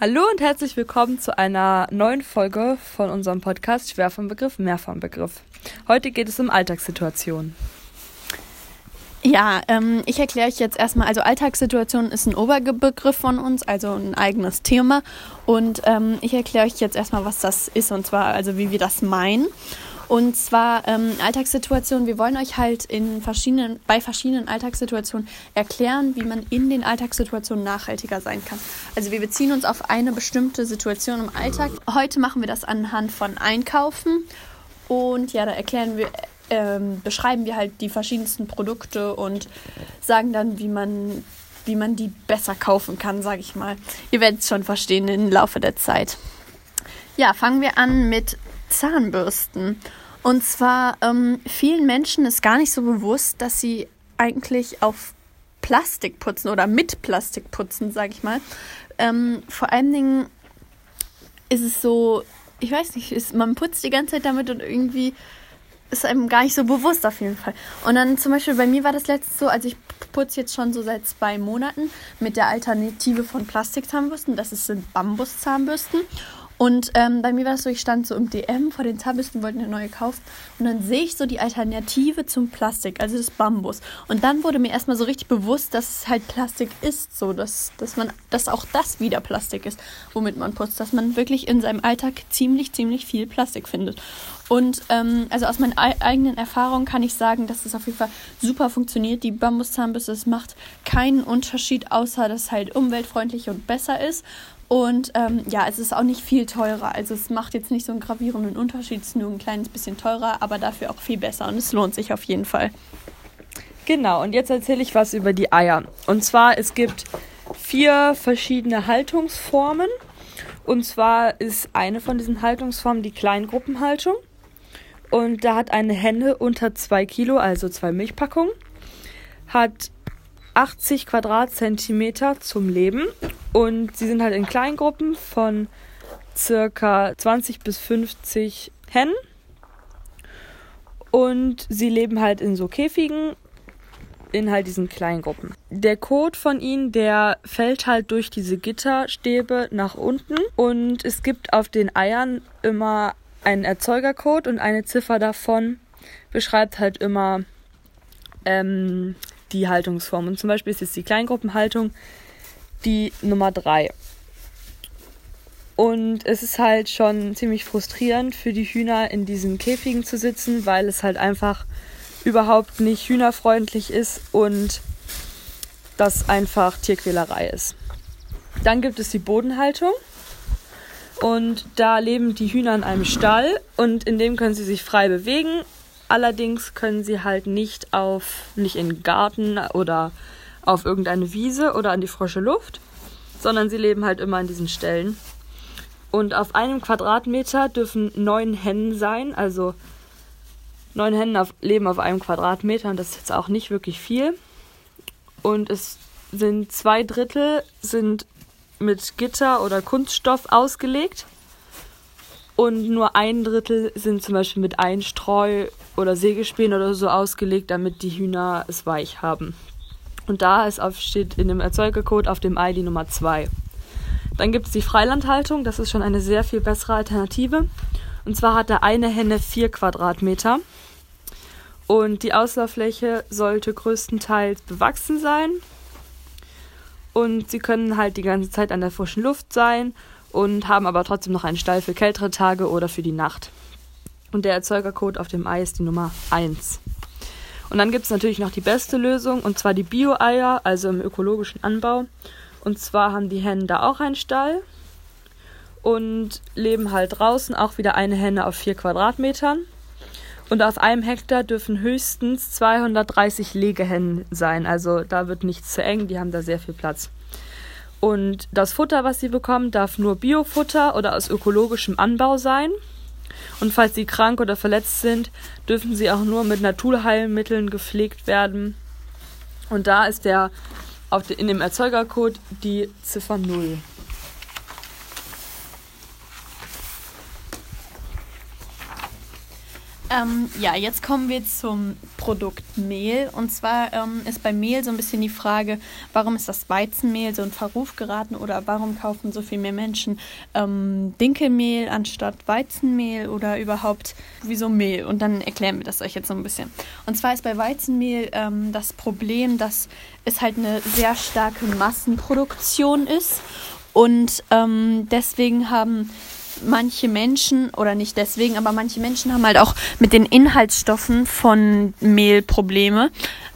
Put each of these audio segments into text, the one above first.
Hallo und herzlich willkommen zu einer neuen Folge von unserem Podcast Schwer vom Begriff, mehr vom Begriff. Heute geht es um Alltagssituationen. Ja, ähm, ich erkläre euch jetzt erstmal, also Alltagssituation ist ein Oberbegriff von uns, also ein eigenes Thema. Und ähm, ich erkläre euch jetzt erstmal, was das ist und zwar, also wie wir das meinen. Und zwar ähm, Alltagssituationen. Wir wollen euch halt in verschiedenen, bei verschiedenen Alltagssituationen erklären, wie man in den Alltagssituationen nachhaltiger sein kann. Also wir beziehen uns auf eine bestimmte Situation im Alltag. Heute machen wir das anhand von Einkaufen. Und ja, da erklären wir, ähm, beschreiben wir halt die verschiedensten Produkte und sagen dann, wie man, wie man die besser kaufen kann, sage ich mal. Ihr werdet es schon verstehen im Laufe der Zeit. Ja, fangen wir an mit Zahnbürsten. Und zwar ähm, vielen Menschen ist gar nicht so bewusst, dass sie eigentlich auf Plastik putzen oder mit Plastik putzen, sag ich mal. Ähm, vor allen Dingen ist es so, ich weiß nicht, ist, man putzt die ganze Zeit damit und irgendwie ist einem gar nicht so bewusst auf jeden Fall. Und dann zum Beispiel bei mir war das letzte so, also ich putze jetzt schon so seit zwei Monaten mit der Alternative von Plastikzahnbürsten. Das sind Bambuszahnbürsten. Und ähm, bei mir war es so, ich stand so im DM vor den Zahnbürsten, wollte eine neue kaufen. Und dann sehe ich so die Alternative zum Plastik, also das Bambus. Und dann wurde mir erstmal so richtig bewusst, dass es halt Plastik ist, so dass, dass man, dass auch das wieder Plastik ist, womit man putzt, dass man wirklich in seinem Alltag ziemlich, ziemlich viel Plastik findet. Und ähm, also aus meinen eigenen Erfahrungen kann ich sagen, dass es auf jeden Fall super funktioniert. Die Bambuszahnbürste, es macht keinen Unterschied, außer dass es halt umweltfreundlich und besser ist. Und ähm, ja, es ist auch nicht viel teurer. Also es macht jetzt nicht so einen gravierenden Unterschied, es ist nur ein kleines bisschen teurer, aber dafür auch viel besser und es lohnt sich auf jeden Fall. Genau, und jetzt erzähle ich was über die Eier. Und zwar, es gibt vier verschiedene Haltungsformen. Und zwar ist eine von diesen Haltungsformen die Kleingruppenhaltung. Und da hat eine Henne unter zwei Kilo, also zwei Milchpackungen, hat 80 Quadratzentimeter zum Leben und sie sind halt in Kleingruppen von circa 20 bis 50 Hennen. Und sie leben halt in so Käfigen in halt diesen Kleingruppen. Der Kot von ihnen, der fällt halt durch diese Gitterstäbe nach unten und es gibt auf den Eiern immer einen Erzeugercode und eine Ziffer davon beschreibt halt immer ähm, die Haltungsform. Und zum Beispiel ist jetzt die Kleingruppenhaltung die Nummer 3. Und es ist halt schon ziemlich frustrierend für die Hühner in diesen Käfigen zu sitzen, weil es halt einfach überhaupt nicht hühnerfreundlich ist und das einfach Tierquälerei ist. Dann gibt es die Bodenhaltung. Und da leben die Hühner in einem Stall und in dem können sie sich frei bewegen Allerdings können sie halt nicht auf, nicht in den Garten oder auf irgendeine Wiese oder an die frische Luft, sondern sie leben halt immer an diesen Stellen. Und auf einem Quadratmeter dürfen neun Hennen sein, also neun Hennen auf, leben auf einem Quadratmeter und das ist jetzt auch nicht wirklich viel. Und es sind zwei Drittel sind mit Gitter oder Kunststoff ausgelegt und nur ein Drittel sind zum Beispiel mit Einstreu oder Sägespänen oder so ausgelegt, damit die Hühner es weich haben. Und da ist auf, steht in dem Erzeugercode auf dem Ei die Nummer 2. Dann gibt es die Freilandhaltung, das ist schon eine sehr viel bessere Alternative. Und zwar hat da eine Henne 4 Quadratmeter. Und die Auslauffläche sollte größtenteils bewachsen sein. Und sie können halt die ganze Zeit an der frischen Luft sein und haben aber trotzdem noch einen Stall für kältere Tage oder für die Nacht. Und der Erzeugercode auf dem Ei ist die Nummer 1. Und dann gibt es natürlich noch die beste Lösung, und zwar die Bio-Eier, also im ökologischen Anbau. Und zwar haben die Hennen da auch einen Stall und leben halt draußen, auch wieder eine Henne auf 4 Quadratmetern. Und auf einem Hektar dürfen höchstens 230 Legehennen sein. Also da wird nichts zu eng, die haben da sehr viel Platz. Und das Futter, was sie bekommen, darf nur Biofutter oder aus ökologischem Anbau sein. Und falls sie krank oder verletzt sind, dürfen sie auch nur mit Naturheilmitteln gepflegt werden. Und da ist der in dem Erzeugercode die Ziffer 0. Ähm, ja, jetzt kommen wir zum Produkt Mehl. Und zwar ähm, ist bei Mehl so ein bisschen die Frage, warum ist das Weizenmehl so in Verruf geraten oder warum kaufen so viel mehr Menschen ähm, Dinkelmehl anstatt Weizenmehl oder überhaupt wieso Mehl? Und dann erklären wir das euch jetzt so ein bisschen. Und zwar ist bei Weizenmehl ähm, das Problem, dass es halt eine sehr starke Massenproduktion ist. Und ähm, deswegen haben manche Menschen, oder nicht deswegen, aber manche Menschen haben halt auch mit den Inhaltsstoffen von Mehl Probleme.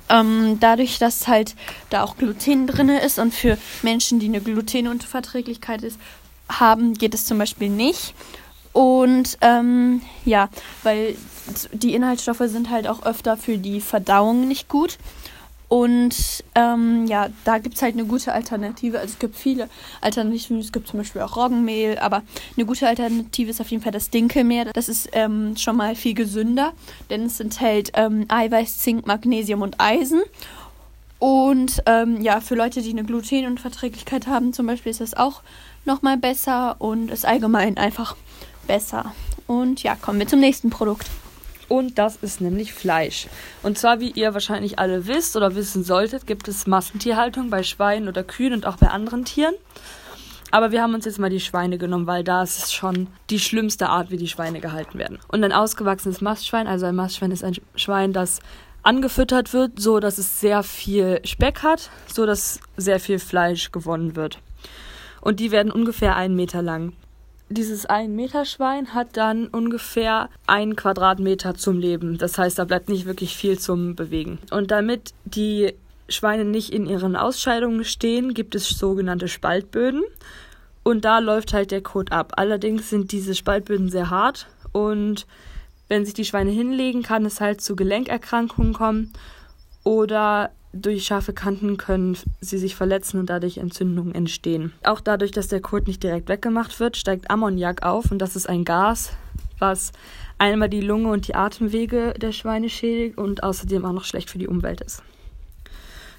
Ähm, dadurch, dass halt da auch Gluten drin ist und für Menschen, die eine Glutenunverträglichkeit ist, haben, geht es zum Beispiel nicht. Und ähm, ja, weil die Inhaltsstoffe sind halt auch öfter für die Verdauung nicht gut. Und ähm, ja, da gibt es halt eine gute Alternative. Also es gibt viele Alternativen. Es gibt zum Beispiel auch Roggenmehl, aber eine gute Alternative ist auf jeden Fall das Dinkelmehl. Das ist ähm, schon mal viel gesünder, denn es enthält ähm, Eiweiß, Zink, Magnesium und Eisen. Und ähm, ja, für Leute, die eine Glutenunverträglichkeit haben, zum Beispiel, ist das auch nochmal besser und ist allgemein einfach besser. Und ja, kommen wir zum nächsten Produkt. Und das ist nämlich Fleisch. Und zwar, wie ihr wahrscheinlich alle wisst oder wissen solltet, gibt es Massentierhaltung bei Schweinen oder Kühen und auch bei anderen Tieren. Aber wir haben uns jetzt mal die Schweine genommen, weil da ist schon die schlimmste Art, wie die Schweine gehalten werden. Und ein ausgewachsenes Mastschwein, also ein Mastschwein ist ein Schwein, das angefüttert wird, so dass es sehr viel Speck hat, so dass sehr viel Fleisch gewonnen wird. Und die werden ungefähr einen Meter lang dieses 1-Meter-Schwein hat dann ungefähr einen Quadratmeter zum Leben. Das heißt, da bleibt nicht wirklich viel zum Bewegen. Und damit die Schweine nicht in ihren Ausscheidungen stehen, gibt es sogenannte Spaltböden. Und da läuft halt der Kot ab. Allerdings sind diese Spaltböden sehr hart und wenn sich die Schweine hinlegen, kann es halt zu Gelenkerkrankungen kommen oder durch scharfe Kanten können sie sich verletzen und dadurch Entzündungen entstehen. Auch dadurch, dass der Kot nicht direkt weggemacht wird, steigt Ammoniak auf und das ist ein Gas, was einmal die Lunge und die Atemwege der Schweine schädigt und außerdem auch noch schlecht für die Umwelt ist.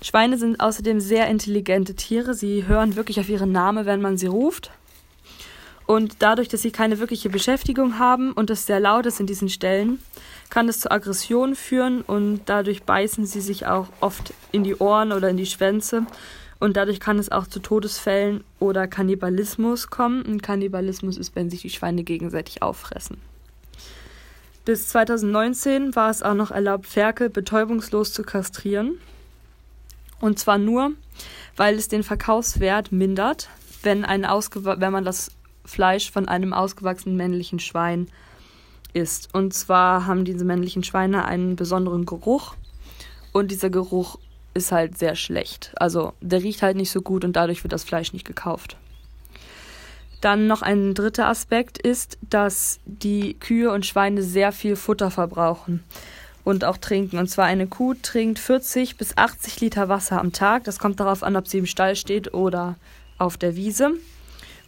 Schweine sind außerdem sehr intelligente Tiere. Sie hören wirklich auf ihren Namen, wenn man sie ruft. Und dadurch, dass sie keine wirkliche Beschäftigung haben und es sehr laut ist in diesen Stellen, kann es zu Aggressionen führen und dadurch beißen sie sich auch oft in die Ohren oder in die Schwänze. Und dadurch kann es auch zu Todesfällen oder Kannibalismus kommen. Und Kannibalismus ist, wenn sich die Schweine gegenseitig auffressen. Bis 2019 war es auch noch erlaubt, Ferkel betäubungslos zu kastrieren. Und zwar nur, weil es den Verkaufswert mindert, wenn, ein wenn man das Fleisch von einem ausgewachsenen männlichen Schwein isst. Und zwar haben diese männlichen Schweine einen besonderen Geruch und dieser Geruch ist halt sehr schlecht. Also der riecht halt nicht so gut und dadurch wird das Fleisch nicht gekauft. Dann noch ein dritter Aspekt ist, dass die Kühe und Schweine sehr viel Futter verbrauchen und auch trinken. Und zwar eine Kuh trinkt 40 bis 80 Liter Wasser am Tag. Das kommt darauf an, ob sie im Stall steht oder auf der Wiese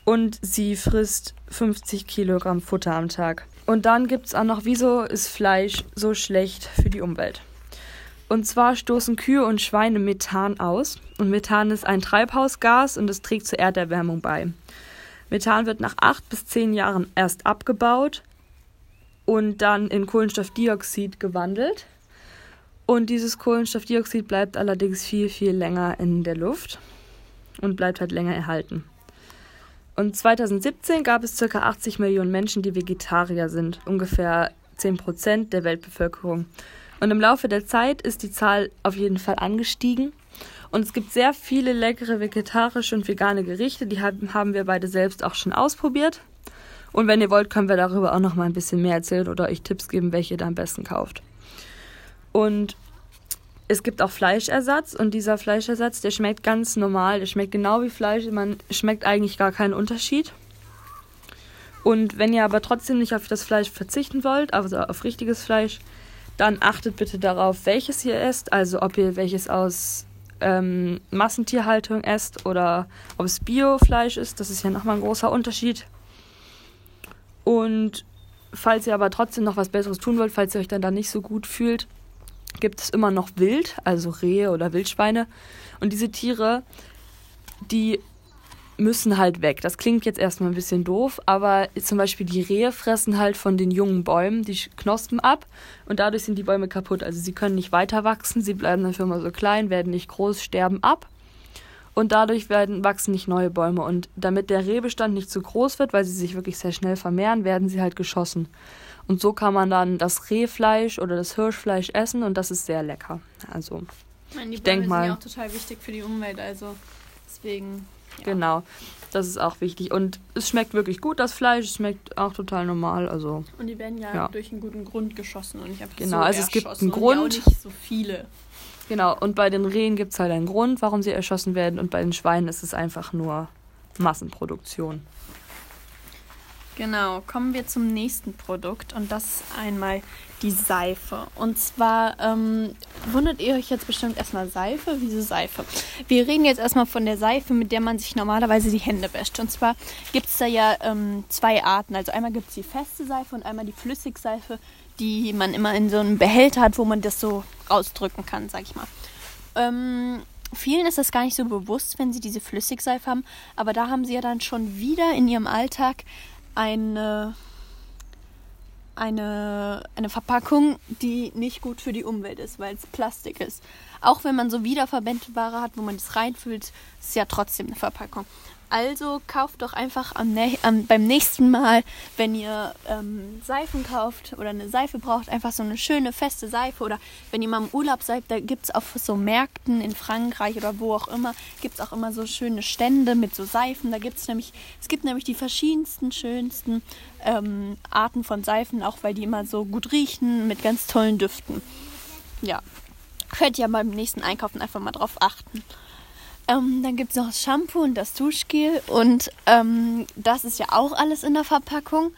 und sie frisst 50 Kilogramm Futter am Tag. Und dann gibt es auch noch, wieso ist Fleisch so schlecht für die Umwelt? Und zwar stoßen Kühe und Schweine Methan aus. Und Methan ist ein Treibhausgas und es trägt zur Erderwärmung bei. Methan wird nach acht bis zehn Jahren erst abgebaut und dann in Kohlenstoffdioxid gewandelt. Und dieses Kohlenstoffdioxid bleibt allerdings viel, viel länger in der Luft und bleibt halt länger erhalten. Und 2017 gab es ca. 80 Millionen Menschen, die Vegetarier sind, ungefähr 10 Prozent der Weltbevölkerung. Und im Laufe der Zeit ist die Zahl auf jeden Fall angestiegen. Und es gibt sehr viele leckere vegetarische und vegane Gerichte, die haben wir beide selbst auch schon ausprobiert. Und wenn ihr wollt, können wir darüber auch noch mal ein bisschen mehr erzählen oder euch Tipps geben, welche ihr da am besten kauft. Und es gibt auch Fleischersatz und dieser Fleischersatz, der schmeckt ganz normal, der schmeckt genau wie Fleisch, man schmeckt eigentlich gar keinen Unterschied. Und wenn ihr aber trotzdem nicht auf das Fleisch verzichten wollt, also auf richtiges Fleisch, dann achtet bitte darauf, welches ihr esst, also ob ihr welches aus ähm, Massentierhaltung esst oder ob es Biofleisch ist, das ist ja nochmal ein großer Unterschied. Und falls ihr aber trotzdem noch was Besseres tun wollt, falls ihr euch dann da nicht so gut fühlt, gibt es immer noch Wild, also Rehe oder Wildschweine. Und diese Tiere, die müssen halt weg. Das klingt jetzt erstmal ein bisschen doof, aber zum Beispiel die Rehe fressen halt von den jungen Bäumen die Knospen ab und dadurch sind die Bäume kaputt. Also sie können nicht weiter wachsen, sie bleiben dafür immer so klein, werden nicht groß, sterben ab und dadurch werden, wachsen nicht neue Bäume. Und damit der Rehbestand nicht zu groß wird, weil sie sich wirklich sehr schnell vermehren, werden sie halt geschossen. Und so kann man dann das Rehfleisch oder das Hirschfleisch essen und das ist sehr lecker. Also die ich denke mal. sind ja auch total wichtig für die Umwelt, also deswegen. Ja. Genau, das ist auch wichtig. Und es schmeckt wirklich gut, das Fleisch. Es schmeckt auch total normal. Also, und die werden ja, ja. durch einen guten Grund geschossen und nicht einfach Genau, so also es gibt einen Grund. Und nicht so viele. Genau, und bei den Rehen gibt es halt einen Grund, warum sie erschossen werden. Und bei den Schweinen ist es einfach nur Massenproduktion. Genau, kommen wir zum nächsten Produkt und das ist einmal die Seife. Und zwar ähm, wundert ihr euch jetzt bestimmt erstmal Seife. Wieso Seife? Wir reden jetzt erstmal von der Seife, mit der man sich normalerweise die Hände wäscht. Und zwar gibt es da ja ähm, zwei Arten. Also einmal gibt es die feste Seife und einmal die Flüssigseife, die man immer in so einem Behälter hat, wo man das so rausdrücken kann, sag ich mal. Ähm, vielen ist das gar nicht so bewusst, wenn sie diese Flüssigseife haben, aber da haben sie ja dann schon wieder in ihrem Alltag eine, eine, eine Verpackung, die nicht gut für die Umwelt ist, weil es Plastik ist. Auch wenn man so wiederverwendbare hat, wo man das reinfüllt, ist es ja trotzdem eine Verpackung. Also kauft doch einfach am, am, beim nächsten Mal, wenn ihr ähm, Seifen kauft oder eine Seife braucht, einfach so eine schöne feste Seife. Oder wenn ihr mal im Urlaub seid, da gibt es auf so Märkten in Frankreich oder wo auch immer, gibt es auch immer so schöne Stände mit so Seifen. Da gibt es nämlich, es gibt nämlich die verschiedensten, schönsten ähm, Arten von Seifen, auch weil die immer so gut riechen mit ganz tollen Düften. Ja, könnt ihr beim nächsten Einkaufen einfach mal drauf achten. Ähm, dann gibt es noch das Shampoo und das Duschgel. Und ähm, das ist ja auch alles in der Verpackung.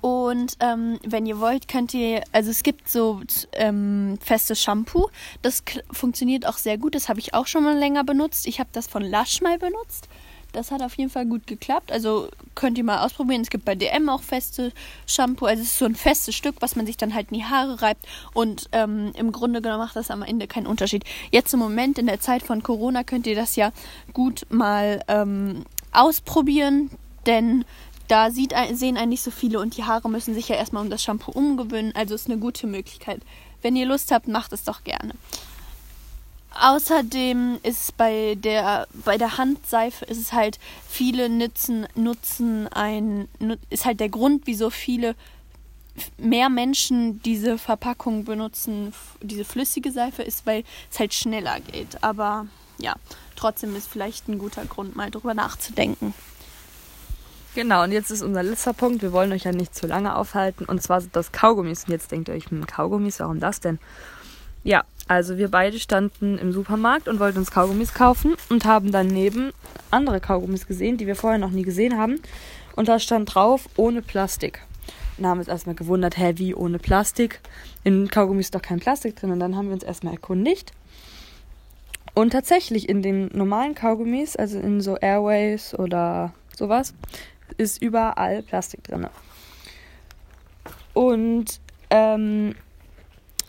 Und ähm, wenn ihr wollt, könnt ihr, also es gibt so ähm, festes Shampoo. Das funktioniert auch sehr gut. Das habe ich auch schon mal länger benutzt. Ich habe das von Lush mal benutzt. Das hat auf jeden Fall gut geklappt. Also könnt ihr mal ausprobieren. Es gibt bei DM auch feste Shampoo. Also es ist so ein festes Stück, was man sich dann halt in die Haare reibt. Und ähm, im Grunde genommen macht das am Ende keinen Unterschied. Jetzt im Moment in der Zeit von Corona könnt ihr das ja gut mal ähm, ausprobieren. Denn da sieht, sehen eigentlich so viele und die Haare müssen sich ja erstmal um das Shampoo umgewöhnen. Also ist eine gute Möglichkeit. Wenn ihr Lust habt, macht es doch gerne. Außerdem ist bei der bei der Handseife ist es halt viele nutzen nutzen ein ist halt der Grund, wieso viele mehr Menschen diese Verpackung benutzen, diese flüssige Seife ist, weil es halt schneller geht. Aber ja, trotzdem ist vielleicht ein guter Grund, mal drüber nachzudenken. Genau, und jetzt ist unser letzter Punkt. Wir wollen euch ja nicht zu lange aufhalten. Und zwar sind das Kaugummis. Und jetzt denkt ihr euch, hm, Kaugummis, warum das denn? Ja, also wir beide standen im Supermarkt und wollten uns Kaugummis kaufen und haben daneben andere Kaugummis gesehen, die wir vorher noch nie gesehen haben. Und da stand drauf, ohne Plastik. Und haben uns erstmal gewundert, hä, wie ohne Plastik? In Kaugummis ist doch kein Plastik drin. Und dann haben wir uns erstmal erkundigt. Und tatsächlich in den normalen Kaugummis, also in so Airways oder sowas, ist überall Plastik drin. Und ähm,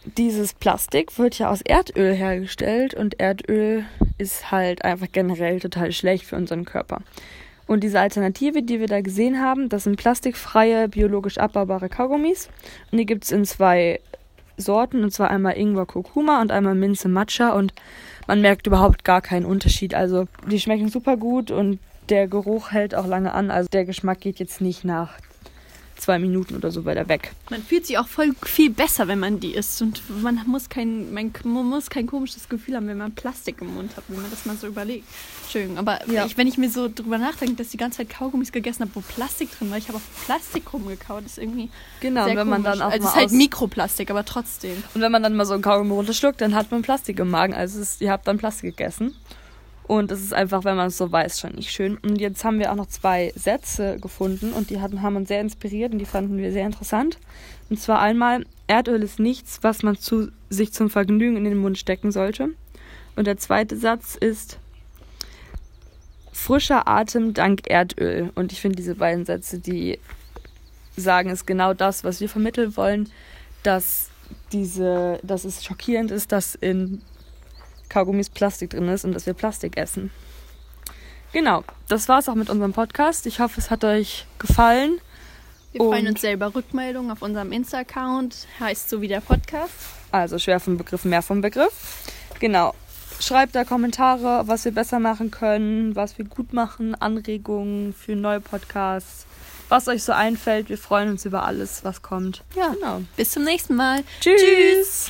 dieses Plastik wird ja aus Erdöl hergestellt und Erdöl ist halt einfach generell total schlecht für unseren Körper. Und diese Alternative, die wir da gesehen haben, das sind plastikfreie, biologisch abbaubare Kaugummis. Und die gibt es in zwei Sorten, und zwar einmal Ingwer Kurkuma und einmal Minze Matcha. Und man merkt überhaupt gar keinen Unterschied. Also die schmecken super gut und der Geruch hält auch lange an. Also der Geschmack geht jetzt nicht nach zwei Minuten oder so weiter weg. Man fühlt sich auch voll viel besser, wenn man die isst. Und man muss kein, man, muss kein komisches Gefühl haben, wenn man Plastik im Mund hat, wenn man das mal so überlegt. Entschuldigung, aber ja. ich, wenn ich mir so drüber nachdenke, dass ich die ganze Zeit Kaugummis gegessen habe, wo Plastik drin war, ich habe auf Plastik rumgekaut, ist irgendwie. Genau, sehr wenn man dann auch. Also es ist halt Mikroplastik, aber trotzdem. Und wenn man dann mal so ein Kaugummi runterschluckt, dann hat man Plastik im Magen. Also ist, ihr habt dann Plastik gegessen. Und es ist einfach, wenn man es so weiß, schon nicht schön. Und jetzt haben wir auch noch zwei Sätze gefunden und die hatten, haben uns sehr inspiriert und die fanden wir sehr interessant. Und zwar einmal, Erdöl ist nichts, was man zu, sich zum Vergnügen in den Mund stecken sollte. Und der zweite Satz ist, frischer Atem dank Erdöl. Und ich finde diese beiden Sätze, die sagen es genau das, was wir vermitteln wollen, dass diese, dass es schockierend ist, dass in Kaugummis Plastik drin ist und dass wir Plastik essen. Genau, das war's auch mit unserem Podcast. Ich hoffe, es hat euch gefallen. Wir freuen uns sehr über Rückmeldungen auf unserem Insta-Account. Heißt so wie der Podcast. Also schwer vom Begriff, mehr vom Begriff. Genau. Schreibt da Kommentare, was wir besser machen können, was wir gut machen, Anregungen für neue Podcasts, was euch so einfällt. Wir freuen uns über alles, was kommt. Ja. Genau. Bis zum nächsten Mal. Tschüss.